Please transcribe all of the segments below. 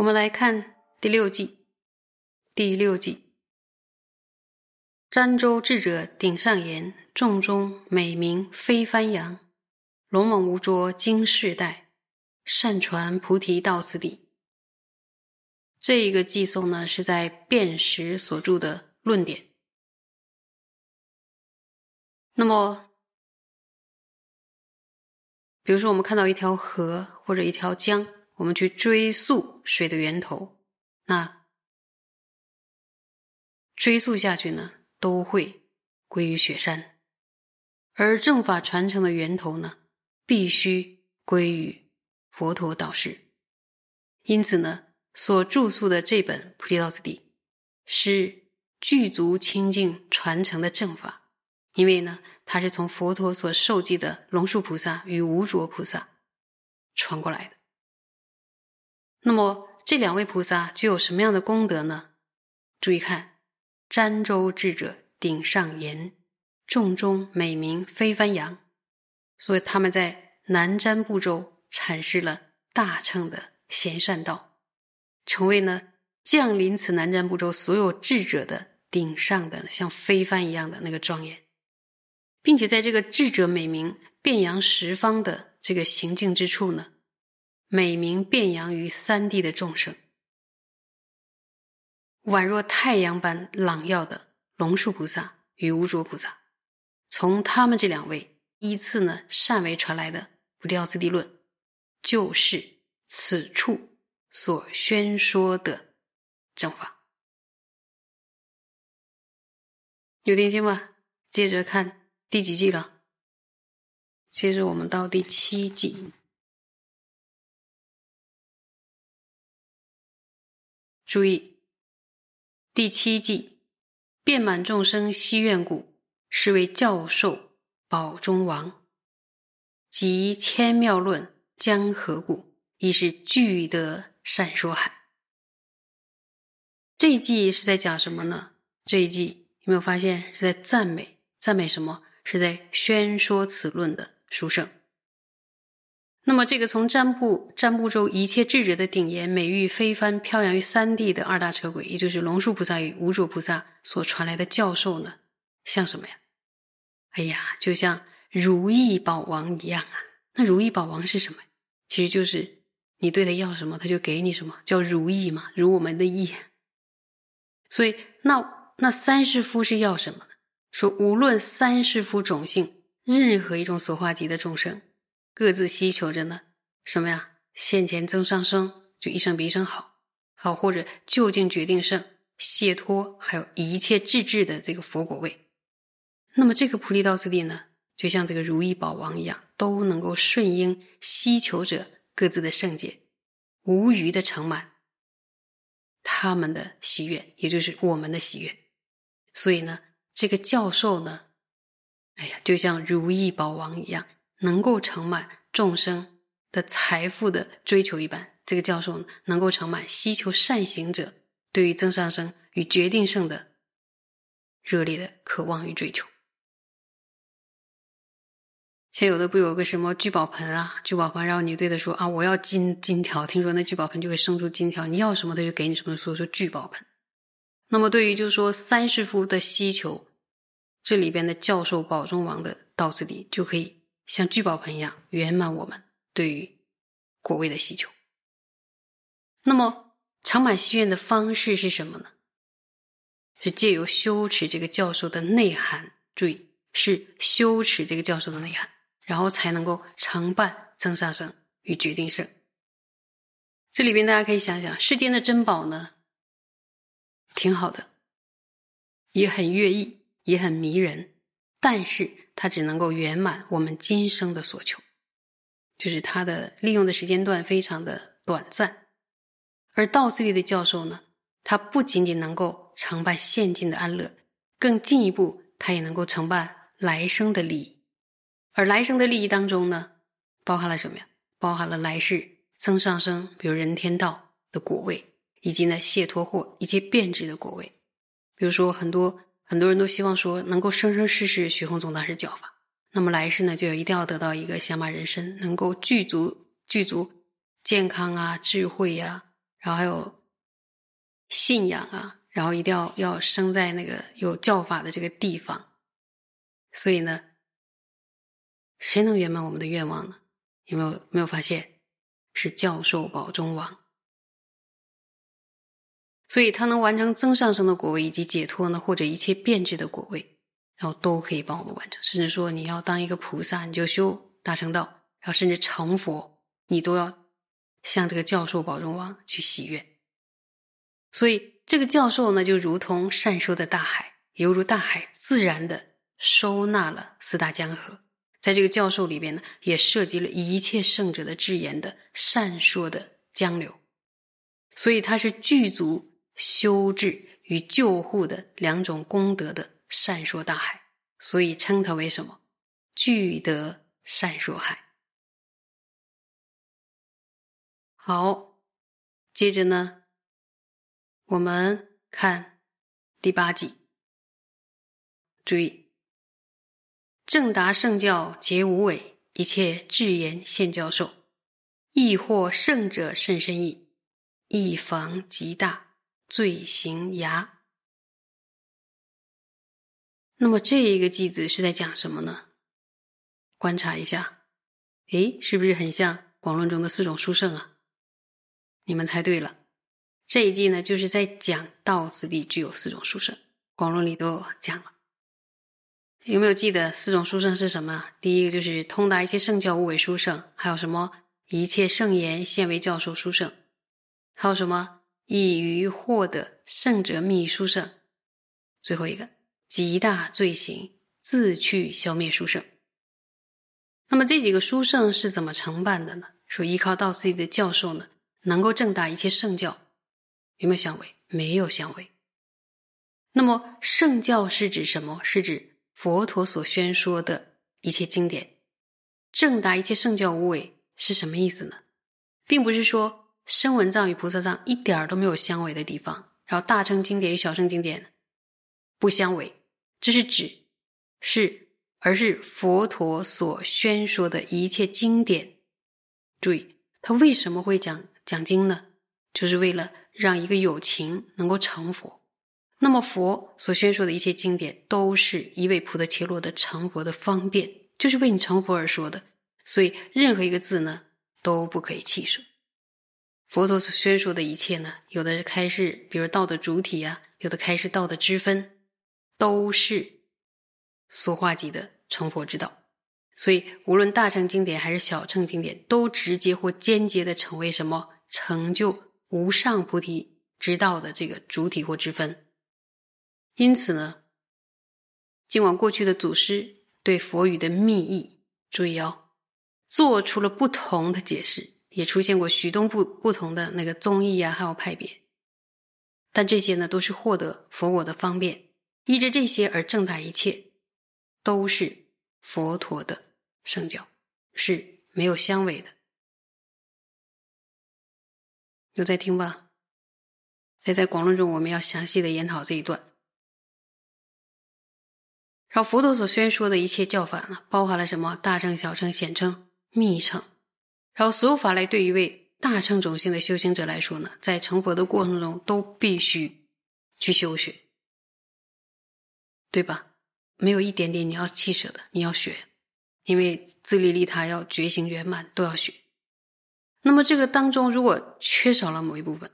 我们来看第六计。第六计：儋州智者顶上言，众中美名飞翻扬。龙猛无拙经世代，善传菩提道次第。这一个寄颂呢，是在辨识所著的论点。那么，比如说，我们看到一条河或者一条江，我们去追溯水的源头，那追溯下去呢，都会归于雪山。而正法传承的源头呢，必须归于佛陀导师。因此呢。所著述的这本《菩提道次第》，是具足清净传承的正法，因为呢，它是从佛陀所受记的龙树菩萨与无着菩萨传过来的。那么这两位菩萨具有什么样的功德呢？注意看，儋州智者顶上言，众中美名飞翻扬，所以他们在南瞻部洲阐释了大乘的贤善道。成为呢降临此南瞻部洲所有智者的顶上的像飞帆一样的那个庄严，并且在这个智者美名遍扬十方的这个行径之处呢，美名遍扬于三地的众生，宛若太阳般朗耀的龙树菩萨与无着菩萨，从他们这两位依次呢善为传来的《不掉次第论》，就是此处。所宣说的正法，有听清吗？接着看第几季了？接着我们到第七季。注意，第七季遍满众生希愿故，是为教授宝中王，及千妙论江河故，亦是具得。善说海，这一季是在讲什么呢？这一季有没有发现是在赞美？赞美什么？是在宣说此论的殊胜。那么，这个从占卜占卜中一切智者的顶言，美誉飞帆飘扬于三地的二大车轨，也就是龙树菩萨与无著菩萨所传来的教授呢？像什么呀？哎呀，就像如意宝王一样啊！那如意宝王是什么？其实就是。你对他要什么，他就给你什么，叫如意嘛，如我们的意。所以，那那三世夫是要什么呢？说无论三世夫种姓，任何一种所化级的众生，各自希求着呢什么呀？现前增上生，就一生比一生好，好或者就近决定胜，解脱，还有一切智智的这个佛果位。那么这个菩提道次第呢，就像这个如意宝王一样，都能够顺应希求者。各自的圣洁，无余的盛满他们的喜悦，也就是我们的喜悦。所以呢，这个教授呢，哎呀，就像如意宝王一样，能够盛满众生的财富的追求一般。这个教授，能够盛满希求善行者对于增上生与决定胜的热烈的渴望与追求。像有的不有个什么聚宝盆啊，聚宝盆，然后你对他说啊，我要金金条，听说那聚宝盆就会生出金条，你要什么他就给你什么，所以说聚宝盆。那么对于就是说三世夫的希求，这里边的教授宝中王的道次第就可以像聚宝盆一样圆满我们对于果位的需求。那么盛满心愿的方式是什么呢？是借由羞耻这个教授的内涵，注意是羞耻这个教授的内涵。然后才能够承办增上生与决定胜。这里边大家可以想想，世间的珍宝呢，挺好的，也很悦意，也很迷人，但是它只能够圆满我们今生的所求，就是它的利用的时间段非常的短暂。而道次第的教授呢，他不仅仅能够承办现今的安乐，更进一步，他也能够承办来生的利益。而来生的利益当中呢，包含了什么呀？包含了来世增上生，比如人天道的果位，以及呢解脱或一切变质的果位。比如说，很多很多人都希望说能够生生世世学弘宗大师教法，那么来世呢，就一定要得到一个降马人身，能够具足具足健康啊、智慧呀，然后还有信仰啊，然后一定要要生在那个有教法的这个地方。所以呢，谁能圆满我们的愿望呢？有没有没有发现是教授宝中王？所以他能完成增上升的果位以及解脱呢，或者一切变质的果位，然后都可以帮我们完成。甚至说你要当一个菩萨，你就修大乘道，然后甚至成佛，你都要向这个教授宝中王去许愿。所以这个教授呢，就如同善收的大海，犹如大海自然的收纳了四大江河。在这个教授里边呢，也涉及了一切圣者的智言的善说的江流，所以它是具足。修治与救护的两种功德的善说大海，所以称它为什么？具德善说海。好，接着呢，我们看第八集。注意，正达圣教皆无伪，一切智言现教授，亦或圣者甚深意，亦防极大。罪行牙，那么这一个句子是在讲什么呢？观察一下，诶，是不是很像广论中的四种书圣啊？你们猜对了，这一季呢就是在讲道次第具有四种书圣，广论里都有讲了。有没有记得四种书圣是什么？第一个就是通达一切圣教无为书圣，还有什么一切圣言现为教授书圣，还有什么？以于获得圣者秘书圣，最后一个极大罪行自去消灭书圣。那么这几个书圣是怎么承办的呢？说依靠到自己的教授呢，能够正达一切圣教，有没有相违？没有相违。那么圣教是指什么？是指佛陀所宣说的一切经典，正达一切圣教无为是什么意思呢？并不是说。声闻藏与菩萨藏一点儿都没有相违的地方，然后大乘经典与小乘经典不相违，这是指是而是佛陀所宣说的一切经典。注意，他为什么会讲讲经呢？就是为了让一个有情能够成佛。那么佛所宣说的一切经典，都是一位菩提切罗的成佛的方便，就是为你成佛而说的。所以任何一个字呢，都不可以弃舍。佛陀所宣说的一切呢，有的开示，比如道的主体呀，有的开示道的之分，都是俗化级的成佛之道。所以，无论大乘经典还是小乘经典，都直接或间接的成为什么成就无上菩提之道的这个主体或之分。因此呢，尽管过去的祖师对佛语的密意，注意哦，做出了不同的解释。也出现过许多不不同的那个宗义啊，还有派别，但这些呢都是获得佛我的方便，依着这些而正达一切，都是佛陀的圣教，是没有相违的。有在听吧？在在广论中，我们要详细的研讨这一段。然后佛陀所宣说的一切教法呢，包含了什么？大乘、小乘、显称、密乘。然后，所有法来对一位大乘种性的修行者来说呢，在成佛的过程中都必须去修学，对吧？没有一点点你要弃舍的，你要学，因为自利利他要觉醒圆满都要学。那么这个当中如果缺少了某一部分，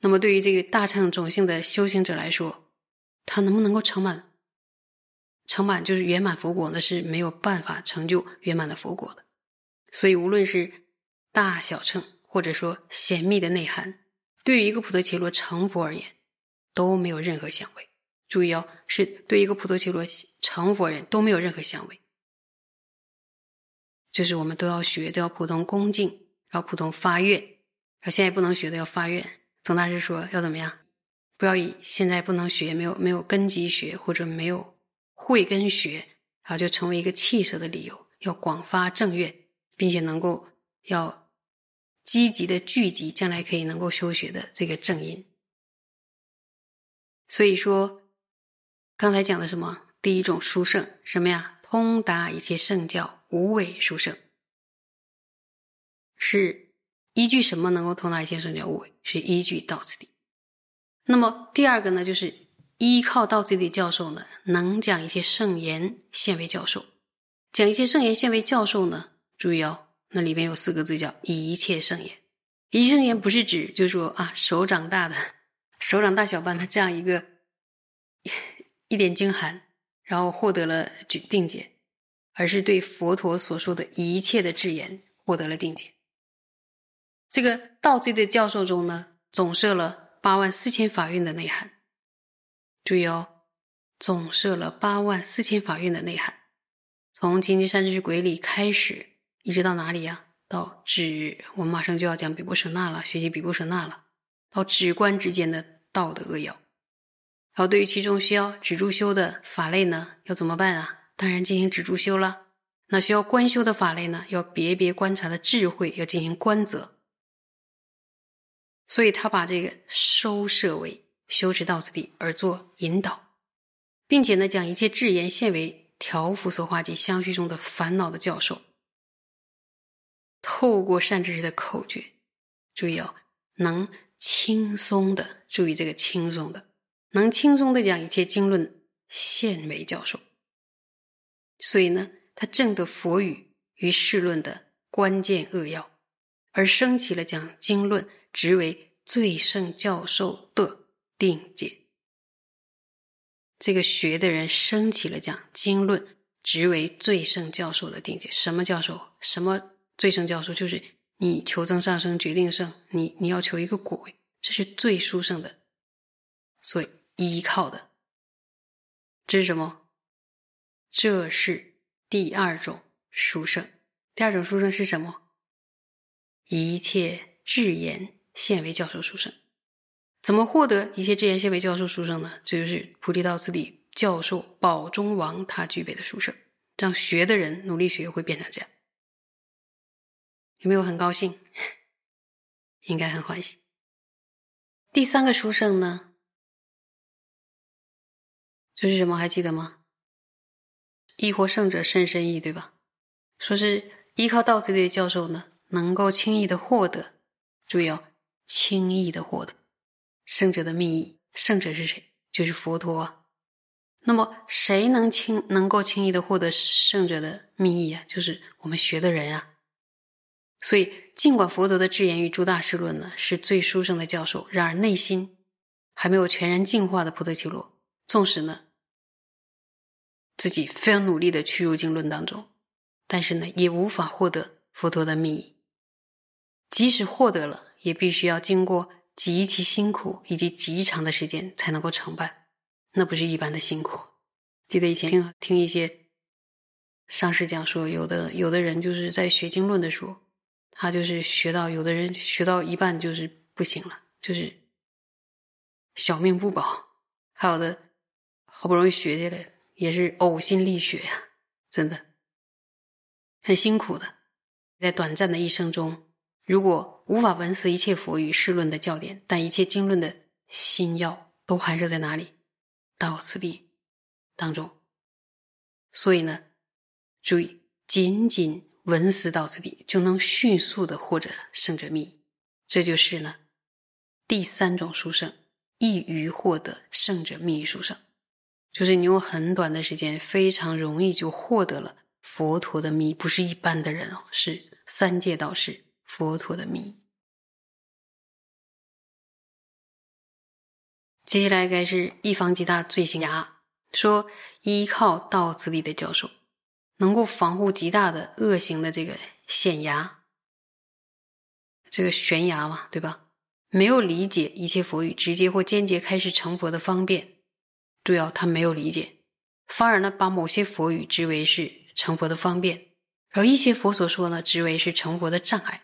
那么对于这个大乘种性的修行者来说，他能不能够成满？成满就是圆满佛果，那是没有办法成就圆满的佛果的。所以，无论是大小乘，或者说显密的内涵，对于一个普陀伽罗成佛而言，都没有任何相违。注意哦，是对一个普陀伽罗成佛人都没有任何相违。就是我们都要学，都要普通恭敬，要普通发愿。然后现在不能学的要发愿。总大师说要怎么样？不要以现在不能学，没有没有根基学，或者没有慧根学，然后就成为一个弃舍的理由。要广发正愿。并且能够要积极的聚集，将来可以能够修学的这个正因。所以说，刚才讲的什么？第一种殊胜什么呀？通达一切圣教，无畏殊胜，是依据什么能够通达一切圣教无为？是依据道次第。那么第二个呢，就是依靠道次第教授呢，能讲一些圣言，现为教授。讲一些圣言，现为教授呢，注意哦，那里边有四个字叫一切圣言。一切圣言不是指就是说啊，手掌大的，手掌大小般的这样一个一点精寒，然后获得了定解，而是对佛陀所说的一切的智言获得了定解。这个道罪的教授中呢，总设了八万四千法院的内涵。注意哦，总设了八万四千法院的内涵，从清净善知识轨理开始，一直到哪里呀？到止，我们马上就要讲比波舍那了，学习比波舍那了。到止观之间的道的扼要，好对于其中需要止住修的法类呢，要怎么办啊？当然进行止住修了。那需要观修的法类呢，要别别观察的智慧要进行观则。所以他把这个收摄为修持道次第而做引导，并且呢，将一切智言现为调伏所化及相续中的烦恼的教授。透过善知识的口诀，注意哦，能轻松的注意这个轻松的，能轻松的将一切经论现为教授。所以呢，他正得佛语与世论的关键扼要，而升起了将经论。直为最胜教授的定解。这个学的人升起了讲经论，职为最胜教授的定解。什么教授？什么最胜教授？就是你求增上升，决定胜，你你要求一个果位，这是最殊胜的，所依靠的。这是什么？这是第二种殊胜。第二种殊胜是什么？一切智言。现为教授书生，怎么获得一切智言现为教授书生呢？这就是菩提道次第教授宝中王他具备的书生，让学的人努力学会变成这样。有没有很高兴？应该很欢喜。第三个书生呢，就是什么？还记得吗？亦或胜者甚深意，对吧？说是依靠道次第的教授呢，能够轻易的获得。注意哦。轻易的获得圣者的密意，圣者是谁？就是佛陀啊。那么谁能轻能够轻易的获得圣者的密意啊？就是我们学的人啊。所以，尽管佛陀的智言与诸大师论呢是最殊胜的教授，然而内心还没有全然净化的菩提伽罗，纵使呢自己非常努力的去入经论当中，但是呢也无法获得佛陀的密意。即使获得了。也必须要经过极其辛苦以及极长的时间才能够成办，那不是一般的辛苦。记得以前听听一些上师讲说，有的有的人就是在学经论的时候，他就是学到有的人学到一半就是不行了，就是小命不保；还有的好不容易学下来，也是呕心沥血呀，真的很辛苦的，在短暂的一生中。如果无法闻思一切佛语世论的教典，但一切经论的心要都含摄在哪里？到此地当中。所以呢，注意，仅仅闻思道次第，就能迅速的获得圣者密。这就是呢，第三种殊胜，易于获得圣者密殊胜，就是你用很短的时间，非常容易就获得了佛陀的密，不是一般的人哦，是三界道士。佛陀的密。接下来该是一方极大罪行牙，说依靠道次第的教授，能够防护极大的恶行的这个险牙，这个悬崖嘛，对吧？没有理解一切佛语直接或间接开始成佛的方便，主要他没有理解，反而呢把某些佛语之为是成佛的方便，然后一些佛所说呢之为是成佛的障碍。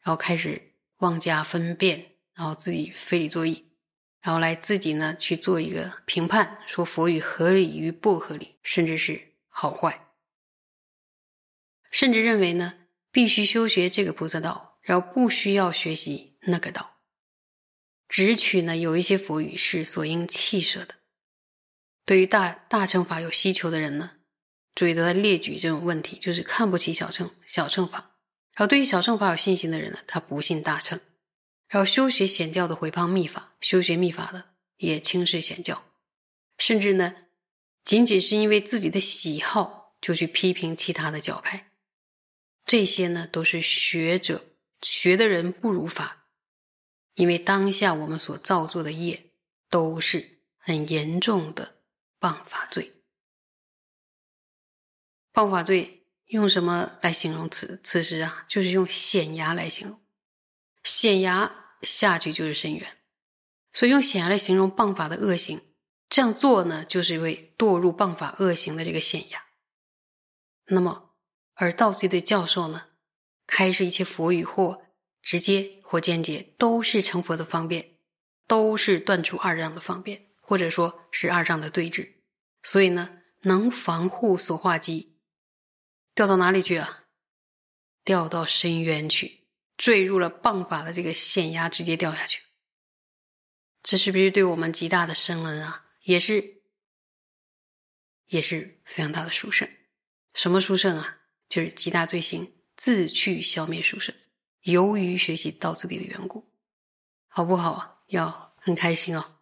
然后开始妄加分辨，然后自己非理作意，然后来自己呢去做一个评判，说佛语合理与不合理，甚至是好坏，甚至认为呢必须修学这个菩萨道，然后不需要学习那个道，只取呢有一些佛语是所应弃舍的。对于大大乘法有需求的人呢，注意都在列举这种问题，就是看不起小乘小乘法。然后对于小乘法有信心的人呢，他不信大乘；然后修学显教的回谤密法，修学密法的也轻视显教，甚至呢，仅仅是因为自己的喜好就去批评其他的教派。这些呢，都是学者学的人不如法，因为当下我们所造作的业都是很严重的谤法罪。谤法罪用什么来形容此此时啊？就是用险崖来形容，险崖下去就是深渊，所以用险崖来形容谤法的恶行。这样做呢，就是因为堕入谤法恶行的这个险崖。那么。而道次的教授呢，开示一切佛语，或直接或间接，都是成佛的方便，都是断除二障的方便，或者说是二障的对峙。所以呢，能防护所化机，掉到哪里去啊？掉到深渊去，坠入了谤法的这个险崖，直接掉下去。这是不是对我们极大的深恩啊？也是，也是非常大的殊胜。什么殊胜啊？就是极大罪行自去消灭书生，由于学习道次第的缘故，好不好啊？要很开心哦。